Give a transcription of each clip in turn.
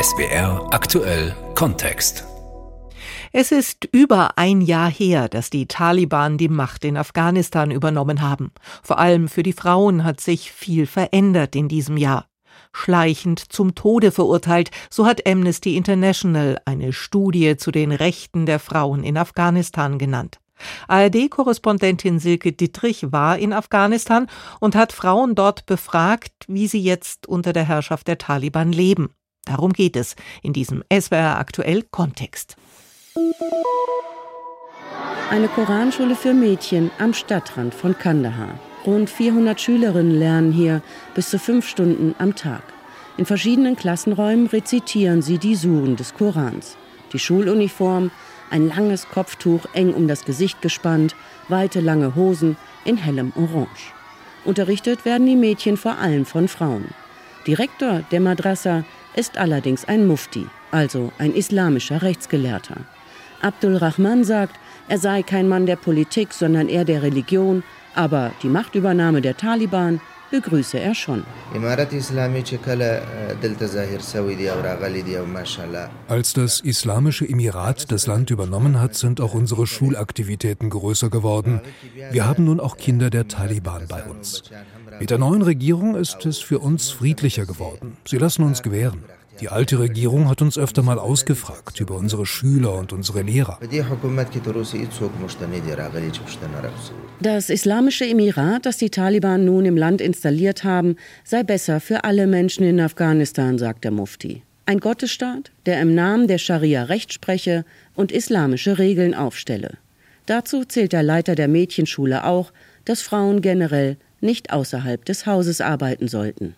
SBR aktuell Kontext. Es ist über ein Jahr her, dass die Taliban die Macht in Afghanistan übernommen haben. Vor allem für die Frauen hat sich viel verändert in diesem Jahr. Schleichend zum Tode verurteilt, so hat Amnesty International eine Studie zu den Rechten der Frauen in Afghanistan genannt. ARD-Korrespondentin Silke Dittrich war in Afghanistan und hat Frauen dort befragt, wie sie jetzt unter der Herrschaft der Taliban leben. Darum geht es in diesem SWR aktuell Kontext. Eine Koranschule für Mädchen am Stadtrand von Kandahar. Rund 400 Schülerinnen lernen hier bis zu fünf Stunden am Tag. In verschiedenen Klassenräumen rezitieren sie die Suren des Korans. Die Schuluniform, ein langes Kopftuch eng um das Gesicht gespannt, weite lange Hosen in hellem Orange. Unterrichtet werden die Mädchen vor allem von Frauen. Direktor der Madrasa ist allerdings ein Mufti, also ein islamischer Rechtsgelehrter. Abdul Rahman sagt, er sei kein Mann der Politik, sondern eher der Religion, aber die Machtübernahme der Taliban begrüße er schon. Als das Islamische Emirat das Land übernommen hat, sind auch unsere Schulaktivitäten größer geworden. Wir haben nun auch Kinder der Taliban bei uns. Mit der neuen Regierung ist es für uns friedlicher geworden. Sie lassen uns gewähren. Die alte Regierung hat uns öfter mal ausgefragt über unsere Schüler und unsere Lehrer. Das Islamische Emirat, das die Taliban nun im Land installiert haben, sei besser für alle Menschen in Afghanistan, sagt der Mufti. Ein Gottesstaat, der im Namen der Scharia Recht spreche und islamische Regeln aufstelle. Dazu zählt der Leiter der Mädchenschule auch, dass Frauen generell nicht außerhalb des Hauses arbeiten sollten.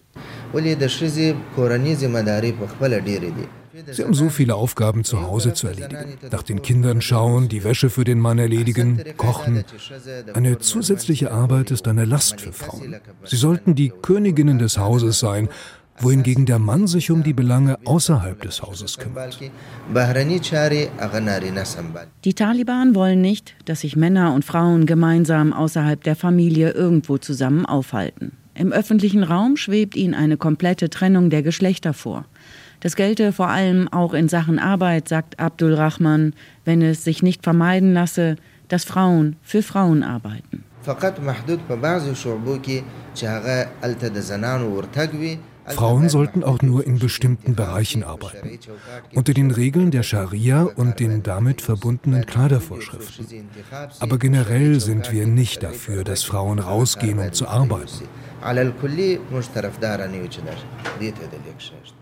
Sie haben so viele Aufgaben zu Hause zu erledigen. Nach den Kindern schauen, die Wäsche für den Mann erledigen, kochen. Eine zusätzliche Arbeit ist eine Last für Frauen. Sie sollten die Königinnen des Hauses sein, wohingegen der Mann sich um die Belange außerhalb des Hauses kümmert. Die Taliban wollen nicht, dass sich Männer und Frauen gemeinsam außerhalb der Familie irgendwo zusammen aufhalten. Im öffentlichen Raum schwebt ihnen eine komplette Trennung der Geschlechter vor. Das gelte vor allem auch in Sachen Arbeit, sagt Abdul Rahman, wenn es sich nicht vermeiden lasse, dass Frauen für Frauen arbeiten. Frauen sollten auch nur in bestimmten Bereichen arbeiten, unter den Regeln der Scharia und den damit verbundenen Kleidervorschriften. Aber generell sind wir nicht dafür, dass Frauen rausgehen, um zu arbeiten.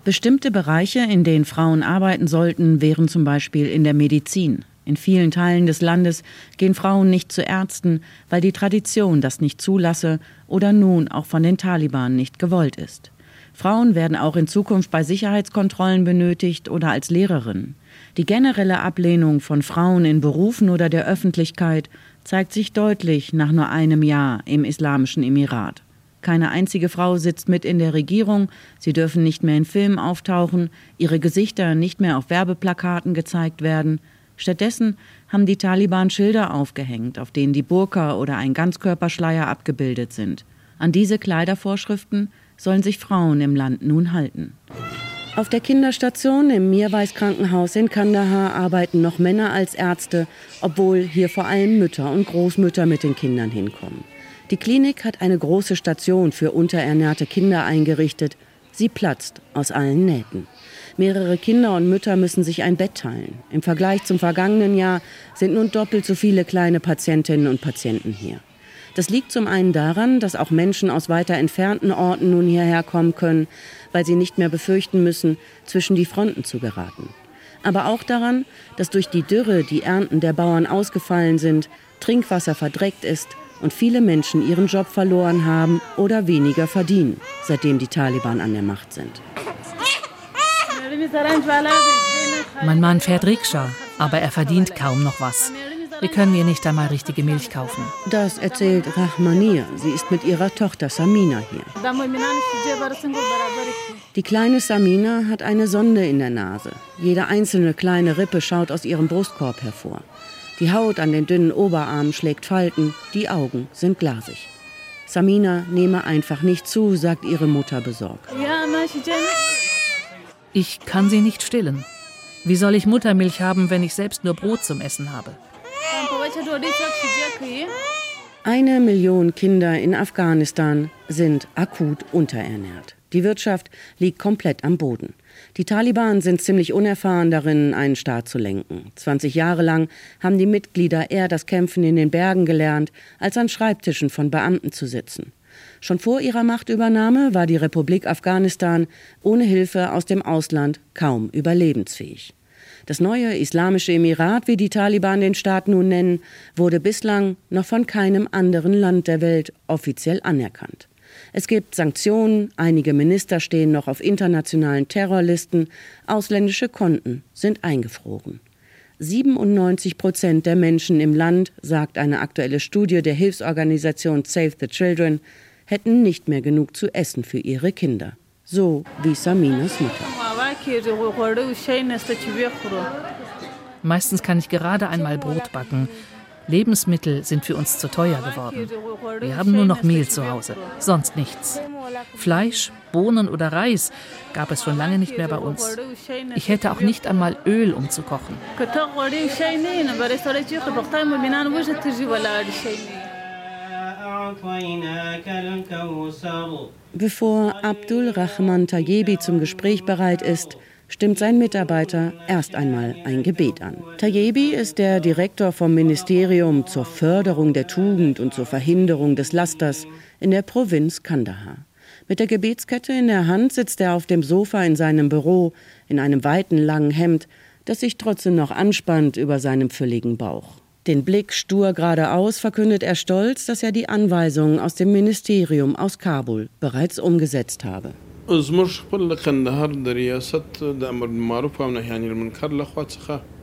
Bestimmte Bereiche, in denen Frauen arbeiten sollten, wären zum Beispiel in der Medizin. In vielen Teilen des Landes gehen Frauen nicht zu Ärzten, weil die Tradition das nicht zulasse oder nun auch von den Taliban nicht gewollt ist. Frauen werden auch in Zukunft bei Sicherheitskontrollen benötigt oder als Lehrerin. Die generelle Ablehnung von Frauen in Berufen oder der Öffentlichkeit zeigt sich deutlich nach nur einem Jahr im Islamischen Emirat. Keine einzige Frau sitzt mit in der Regierung, sie dürfen nicht mehr in Filmen auftauchen, ihre Gesichter nicht mehr auf Werbeplakaten gezeigt werden. Stattdessen haben die Taliban Schilder aufgehängt, auf denen die Burka oder ein Ganzkörperschleier abgebildet sind. An diese Kleidervorschriften sollen sich Frauen im Land nun halten. Auf der Kinderstation im Mirwais Krankenhaus in Kandahar arbeiten noch Männer als Ärzte, obwohl hier vor allem Mütter und Großmütter mit den Kindern hinkommen. Die Klinik hat eine große Station für unterernährte Kinder eingerichtet. Sie platzt aus allen Nähten. Mehrere Kinder und Mütter müssen sich ein Bett teilen. Im Vergleich zum vergangenen Jahr sind nun doppelt so viele kleine Patientinnen und Patienten hier. Das liegt zum einen daran, dass auch Menschen aus weiter entfernten Orten nun hierher kommen können, weil sie nicht mehr befürchten müssen, zwischen die Fronten zu geraten. Aber auch daran, dass durch die Dürre die Ernten der Bauern ausgefallen sind, Trinkwasser verdreckt ist und viele Menschen ihren Job verloren haben oder weniger verdienen, seitdem die Taliban an der Macht sind. Mein Mann fährt Rikscha, aber er verdient kaum noch was. Wir können mir nicht einmal richtige Milch kaufen. Das erzählt Rahmania. Sie ist mit ihrer Tochter Samina hier. Die kleine Samina hat eine Sonde in der Nase. Jede einzelne kleine Rippe schaut aus ihrem Brustkorb hervor. Die Haut an den dünnen Oberarmen schlägt Falten, die Augen sind glasig. Samina nehme einfach nicht zu, sagt ihre Mutter besorgt. Ich kann sie nicht stillen. Wie soll ich Muttermilch haben, wenn ich selbst nur Brot zum Essen habe? Eine Million Kinder in Afghanistan sind akut unterernährt. Die Wirtschaft liegt komplett am Boden. Die Taliban sind ziemlich unerfahren darin, einen Staat zu lenken. 20 Jahre lang haben die Mitglieder eher das Kämpfen in den Bergen gelernt, als an Schreibtischen von Beamten zu sitzen. Schon vor ihrer Machtübernahme war die Republik Afghanistan ohne Hilfe aus dem Ausland kaum überlebensfähig. Das neue Islamische Emirat, wie die Taliban den Staat nun nennen, wurde bislang noch von keinem anderen Land der Welt offiziell anerkannt. Es gibt Sanktionen, einige Minister stehen noch auf internationalen Terrorlisten, ausländische Konten sind eingefroren. 97 Prozent der Menschen im Land, sagt eine aktuelle Studie der Hilfsorganisation Save the Children, hätten nicht mehr genug zu essen für ihre Kinder. So wie Saminas Mutter. Meistens kann ich gerade einmal Brot backen. Lebensmittel sind für uns zu teuer geworden. Wir haben nur noch Mehl zu Hause, sonst nichts. Fleisch, Bohnen oder Reis gab es schon lange nicht mehr bei uns. Ich hätte auch nicht einmal Öl, um zu kochen. Bevor Abdul Rahman Tayebi zum Gespräch bereit ist, stimmt sein Mitarbeiter erst einmal ein Gebet an. Tayebi ist der Direktor vom Ministerium zur Förderung der Tugend und zur Verhinderung des Lasters in der Provinz Kandahar. Mit der Gebetskette in der Hand sitzt er auf dem Sofa in seinem Büro in einem weiten langen Hemd, das sich trotzdem noch anspannt über seinem fülligen Bauch. Den Blick stur geradeaus verkündet er stolz, dass er die Anweisungen aus dem Ministerium aus Kabul bereits umgesetzt habe.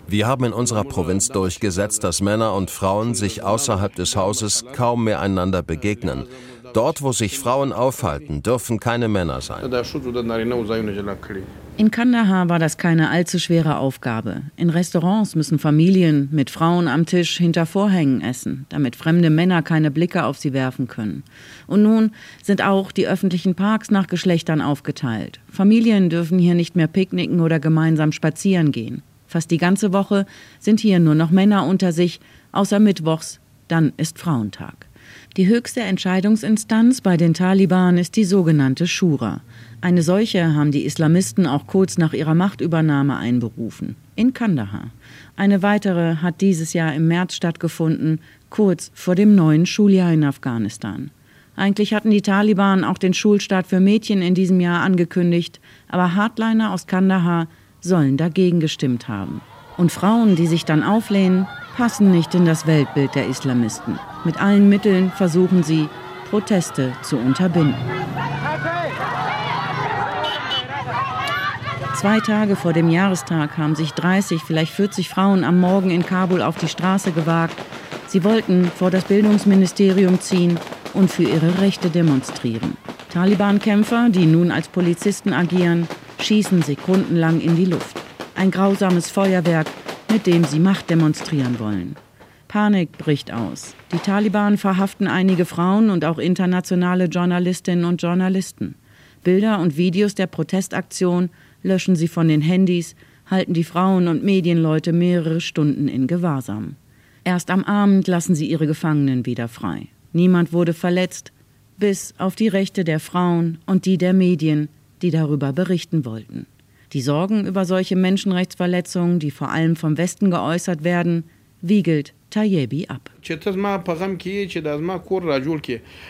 Wir haben in unserer Provinz durchgesetzt, dass Männer und Frauen sich außerhalb des Hauses kaum mehr einander begegnen. Dort, wo sich Frauen aufhalten, dürfen keine Männer sein. In Kandahar war das keine allzu schwere Aufgabe. In Restaurants müssen Familien mit Frauen am Tisch hinter Vorhängen essen, damit fremde Männer keine Blicke auf sie werfen können. Und nun sind auch die öffentlichen Parks nach Geschlechtern aufgeteilt. Familien dürfen hier nicht mehr picknicken oder gemeinsam spazieren gehen. Fast die ganze Woche sind hier nur noch Männer unter sich, außer Mittwochs, dann ist Frauentag. Die höchste Entscheidungsinstanz bei den Taliban ist die sogenannte Shura. Eine solche haben die Islamisten auch kurz nach ihrer Machtübernahme einberufen, in Kandahar. Eine weitere hat dieses Jahr im März stattgefunden, kurz vor dem neuen Schuljahr in Afghanistan. Eigentlich hatten die Taliban auch den Schulstart für Mädchen in diesem Jahr angekündigt, aber Hardliner aus Kandahar sollen dagegen gestimmt haben. Und Frauen, die sich dann auflehnen, passen nicht in das Weltbild der Islamisten. Mit allen Mitteln versuchen sie, Proteste zu unterbinden. Zwei Tage vor dem Jahrestag haben sich 30, vielleicht 40 Frauen am Morgen in Kabul auf die Straße gewagt. Sie wollten vor das Bildungsministerium ziehen und für ihre Rechte demonstrieren. Taliban-Kämpfer, die nun als Polizisten agieren, schießen sekundenlang in die Luft. Ein grausames Feuerwerk, mit dem sie Macht demonstrieren wollen. Panik bricht aus. Die Taliban verhaften einige Frauen und auch internationale Journalistinnen und Journalisten. Bilder und Videos der Protestaktion löschen sie von den Handys, halten die Frauen und Medienleute mehrere Stunden in Gewahrsam. Erst am Abend lassen sie ihre Gefangenen wieder frei. Niemand wurde verletzt, bis auf die Rechte der Frauen und die der Medien, die darüber berichten wollten. Die Sorgen über solche Menschenrechtsverletzungen, die vor allem vom Westen geäußert werden, wiegelt Tayebi ab.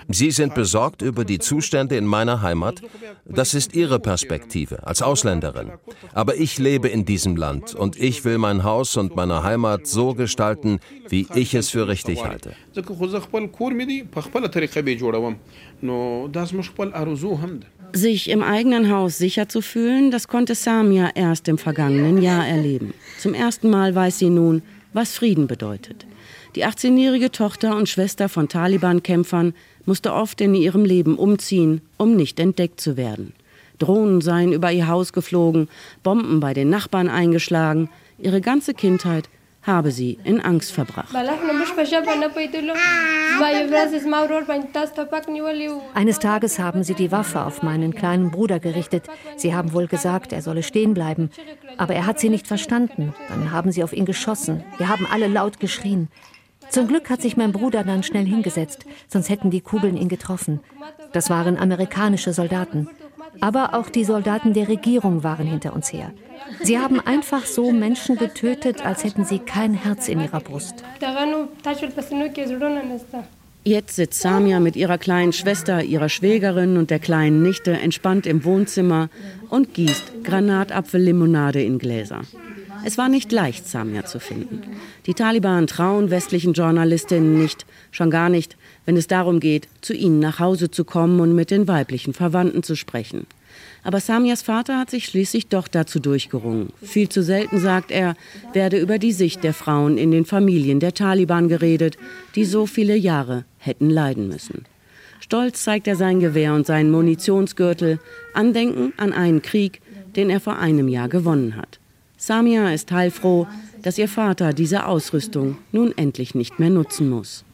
Sie sind besorgt über die Zustände in meiner Heimat. Das ist Ihre Perspektive als Ausländerin. Aber ich lebe in diesem Land und ich will mein Haus und meine Heimat so gestalten, wie ich es für richtig halte. Sich im eigenen Haus sicher zu fühlen, das konnte Samia erst im vergangenen Jahr erleben. Zum ersten Mal weiß sie nun, was Frieden bedeutet. Die 18-jährige Tochter und Schwester von Taliban-Kämpfern musste oft in ihrem Leben umziehen, um nicht entdeckt zu werden. Drohnen seien über ihr Haus geflogen, Bomben bei den Nachbarn eingeschlagen. Ihre ganze Kindheit habe sie in Angst verbracht. Eines Tages haben sie die Waffe auf meinen kleinen Bruder gerichtet. Sie haben wohl gesagt, er solle stehen bleiben. Aber er hat sie nicht verstanden. Dann haben sie auf ihn geschossen. Wir haben alle laut geschrien. Zum Glück hat sich mein Bruder dann schnell hingesetzt, sonst hätten die Kugeln ihn getroffen. Das waren amerikanische Soldaten. Aber auch die Soldaten der Regierung waren hinter uns her. Sie haben einfach so Menschen getötet, als hätten sie kein Herz in ihrer Brust. Jetzt sitzt Samia mit ihrer kleinen Schwester, ihrer Schwägerin und der kleinen Nichte entspannt im Wohnzimmer und gießt Granatapfellimonade in Gläser. Es war nicht leicht, Samia zu finden. Die Taliban trauen westlichen Journalistinnen nicht, schon gar nicht, wenn es darum geht, zu ihnen nach Hause zu kommen und mit den weiblichen Verwandten zu sprechen. Aber Samias Vater hat sich schließlich doch dazu durchgerungen. Viel zu selten, sagt er, werde über die Sicht der Frauen in den Familien der Taliban geredet, die so viele Jahre hätten leiden müssen. Stolz zeigt er sein Gewehr und seinen Munitionsgürtel, Andenken an einen Krieg, den er vor einem Jahr gewonnen hat. Samia ist heilfroh, dass ihr Vater diese Ausrüstung nun endlich nicht mehr nutzen muss.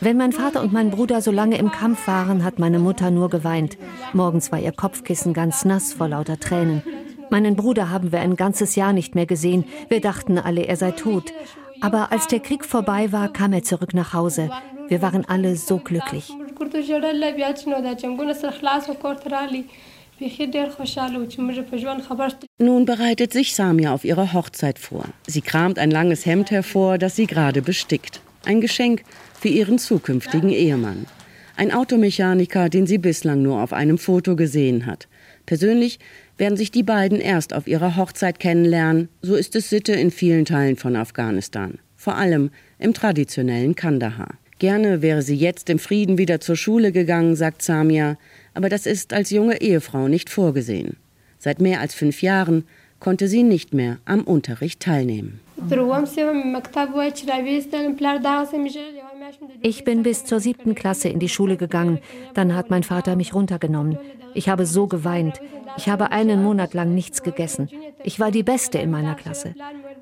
Wenn mein Vater und mein Bruder so lange im Kampf waren, hat meine Mutter nur geweint. Morgens war ihr Kopfkissen ganz nass vor lauter Tränen. Meinen Bruder haben wir ein ganzes Jahr nicht mehr gesehen. Wir dachten alle, er sei tot. Aber als der Krieg vorbei war, kam er zurück nach Hause. Wir waren alle so glücklich. Nun bereitet sich Samia auf ihre Hochzeit vor. Sie kramt ein langes Hemd hervor, das sie gerade bestickt. Ein Geschenk für ihren zukünftigen Ehemann. Ein Automechaniker, den sie bislang nur auf einem Foto gesehen hat. Persönlich werden sich die beiden erst auf ihrer Hochzeit kennenlernen. So ist es Sitte in vielen Teilen von Afghanistan. Vor allem im traditionellen Kandahar. Gerne wäre sie jetzt im Frieden wieder zur Schule gegangen, sagt Samia aber das ist als junge Ehefrau nicht vorgesehen. Seit mehr als fünf Jahren konnte sie nicht mehr am Unterricht teilnehmen. Ich bin bis zur siebten Klasse in die Schule gegangen. Dann hat mein Vater mich runtergenommen. Ich habe so geweint. Ich habe einen Monat lang nichts gegessen. Ich war die Beste in meiner Klasse.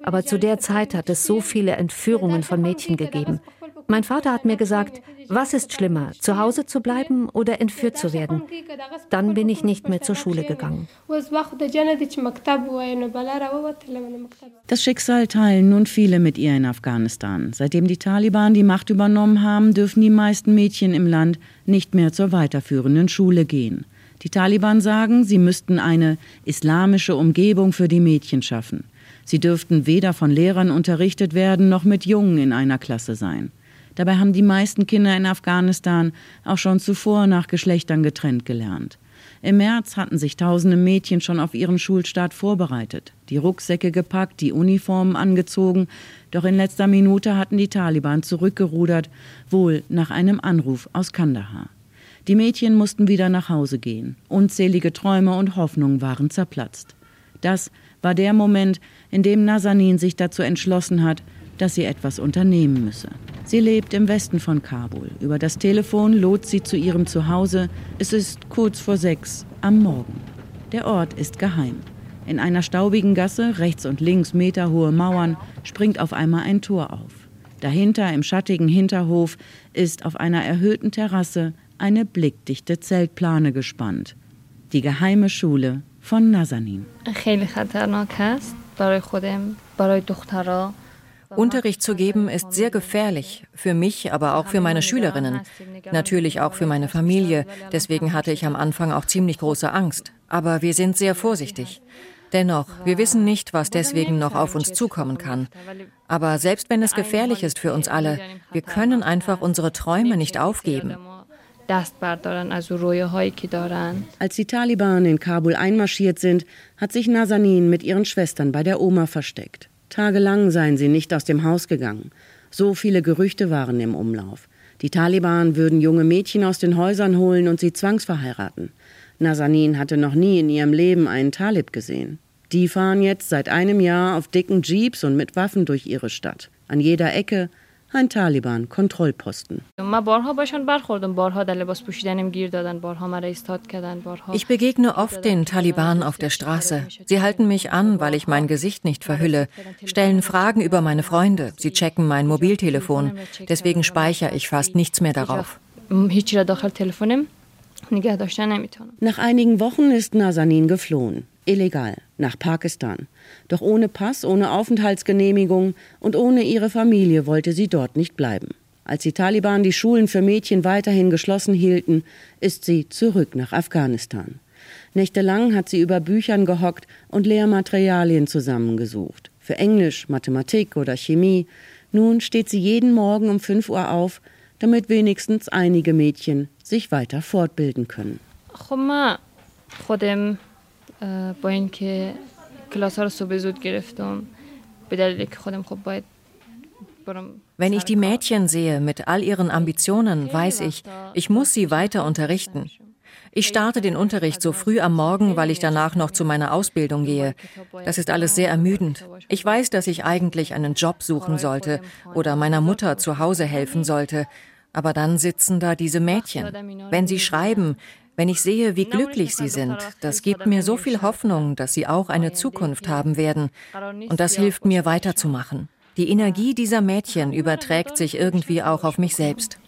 Aber zu der Zeit hat es so viele Entführungen von Mädchen gegeben. Mein Vater hat mir gesagt, was ist schlimmer, zu Hause zu bleiben oder entführt zu werden? Dann bin ich nicht mehr zur Schule gegangen. Das Schicksal teilen nun viele mit ihr in Afghanistan. Seitdem die Taliban die Macht übernommen haben, dürfen die meisten Mädchen im Land nicht mehr zur weiterführenden Schule gehen. Die Taliban sagen, sie müssten eine islamische Umgebung für die Mädchen schaffen. Sie dürften weder von Lehrern unterrichtet werden noch mit Jungen in einer Klasse sein. Dabei haben die meisten Kinder in Afghanistan auch schon zuvor nach Geschlechtern getrennt gelernt. Im März hatten sich tausende Mädchen schon auf ihren Schulstart vorbereitet, die Rucksäcke gepackt, die Uniformen angezogen, doch in letzter Minute hatten die Taliban zurückgerudert, wohl nach einem Anruf aus Kandahar. Die Mädchen mussten wieder nach Hause gehen. Unzählige Träume und Hoffnungen waren zerplatzt. Das war der Moment, in dem Nazanin sich dazu entschlossen hat, dass sie etwas unternehmen müsse. Sie lebt im Westen von Kabul. Über das Telefon lohnt sie zu ihrem Zuhause. Es ist kurz vor sechs am Morgen. Der Ort ist geheim. In einer staubigen Gasse, rechts und links meterhohe Mauern, springt auf einmal ein Tor auf. Dahinter im schattigen Hinterhof ist auf einer erhöhten Terrasse eine blickdichte Zeltplane gespannt. Die geheime Schule von Nazanin. Unterricht zu geben ist sehr gefährlich, für mich, aber auch für meine Schülerinnen, natürlich auch für meine Familie. Deswegen hatte ich am Anfang auch ziemlich große Angst. Aber wir sind sehr vorsichtig. Dennoch, wir wissen nicht, was deswegen noch auf uns zukommen kann. Aber selbst wenn es gefährlich ist für uns alle, wir können einfach unsere Träume nicht aufgeben. Als die Taliban in Kabul einmarschiert sind, hat sich Nazanin mit ihren Schwestern bei der Oma versteckt. Tagelang seien sie nicht aus dem Haus gegangen. So viele Gerüchte waren im Umlauf. Die Taliban würden junge Mädchen aus den Häusern holen und sie zwangsverheiraten. Nazanin hatte noch nie in ihrem Leben einen Talib gesehen. Die fahren jetzt seit einem Jahr auf dicken Jeeps und mit Waffen durch ihre Stadt. An jeder Ecke ein Taliban-Kontrollposten. Ich begegne oft den Taliban auf der Straße. Sie halten mich an, weil ich mein Gesicht nicht verhülle, stellen Fragen über meine Freunde, sie checken mein Mobiltelefon. Deswegen speichere ich fast nichts mehr darauf. Nach einigen Wochen ist Nazanin geflohen. Illegal, nach Pakistan. Doch ohne Pass, ohne Aufenthaltsgenehmigung und ohne ihre Familie wollte sie dort nicht bleiben. Als die Taliban die Schulen für Mädchen weiterhin geschlossen hielten, ist sie zurück nach Afghanistan. Nächtelang hat sie über Büchern gehockt und Lehrmaterialien zusammengesucht. Für Englisch, Mathematik oder Chemie. Nun steht sie jeden Morgen um 5 Uhr auf, damit wenigstens einige Mädchen sich weiter fortbilden können. با اینکه کلاس ها رو صبح زود گرفتم به دلیل که خودم خب باید Wenn ich die Mädchen sehe mit all ihren Ambitionen, weiß ich, ich muss sie weiter unterrichten. Ich starte den Unterricht so früh am Morgen, weil ich danach noch zu meiner Ausbildung gehe. Das ist alles sehr ermüdend. Ich weiß, dass ich eigentlich einen Job suchen sollte oder meiner Mutter zu Hause helfen sollte. Aber dann sitzen da diese Mädchen. Wenn sie schreiben, wenn ich sehe, wie glücklich sie sind, das gibt mir so viel Hoffnung, dass sie auch eine Zukunft haben werden. Und das hilft mir weiterzumachen. Die Energie dieser Mädchen überträgt sich irgendwie auch auf mich selbst.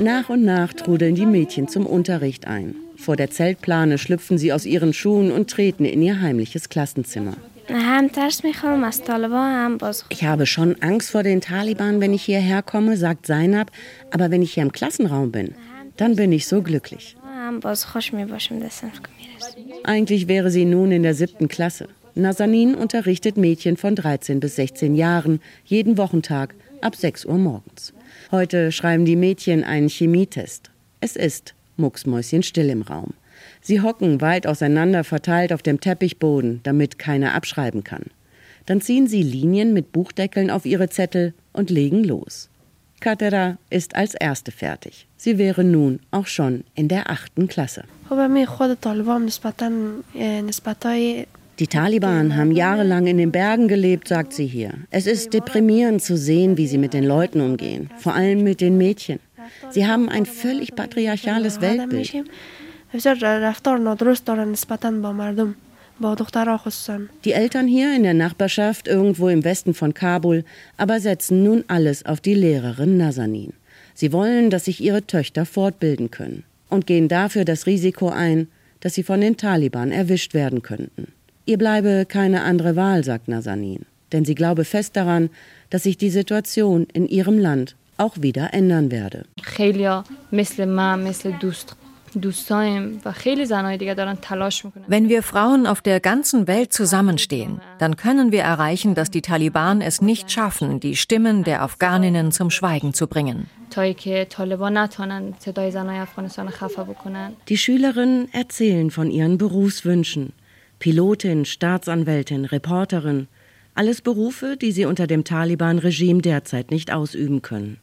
Nach und nach trudeln die Mädchen zum Unterricht ein. Vor der Zeltplane schlüpfen sie aus ihren Schuhen und treten in ihr heimliches Klassenzimmer. Ich habe schon Angst vor den Taliban, wenn ich hierher komme, sagt Zainab, aber wenn ich hier im Klassenraum bin, dann bin ich so glücklich. Eigentlich wäre sie nun in der siebten Klasse. Nazanin unterrichtet Mädchen von 13 bis 16 Jahren jeden Wochentag ab 6 Uhr morgens. Heute schreiben die Mädchen einen Chemietest. Es ist mucksmäuschenstill im Raum. Sie hocken weit auseinander verteilt auf dem Teppichboden, damit keiner abschreiben kann. Dann ziehen sie Linien mit Buchdeckeln auf ihre Zettel und legen los. Katera ist als erste fertig. Sie wäre nun auch schon in der achten Klasse. Die Taliban haben jahrelang in den Bergen gelebt, sagt sie hier. Es ist deprimierend zu sehen, wie sie mit den Leuten umgehen, vor allem mit den Mädchen. Sie haben ein völlig patriarchales Weltbild. Die Eltern hier in der Nachbarschaft irgendwo im Westen von Kabul aber setzen nun alles auf die Lehrerin Nazanin. Sie wollen, dass sich ihre Töchter fortbilden können und gehen dafür das Risiko ein, dass sie von den Taliban erwischt werden könnten. Ihr bleibe keine andere Wahl, sagt Nazanin, denn sie glaube fest daran, dass sich die Situation in ihrem Land auch wieder ändern werde. Wenn wir Frauen auf der ganzen Welt zusammenstehen, dann können wir erreichen, dass die Taliban es nicht schaffen, die Stimmen der Afghaninnen zum Schweigen zu bringen. Die Schülerinnen erzählen von ihren Berufswünschen. Pilotin, Staatsanwältin, Reporterin. Alles Berufe, die sie unter dem Taliban-Regime derzeit nicht ausüben können.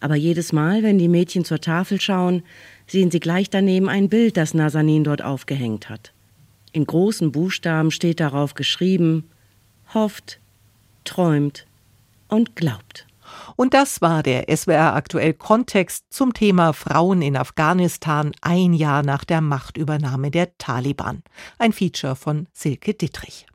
Aber jedes Mal, wenn die Mädchen zur Tafel schauen, sehen Sie gleich daneben ein Bild, das Nazanin dort aufgehängt hat. In großen Buchstaben steht darauf geschrieben hofft, träumt und glaubt. Und das war der SWR aktuell Kontext zum Thema Frauen in Afghanistan ein Jahr nach der Machtübernahme der Taliban. Ein Feature von Silke Dittrich.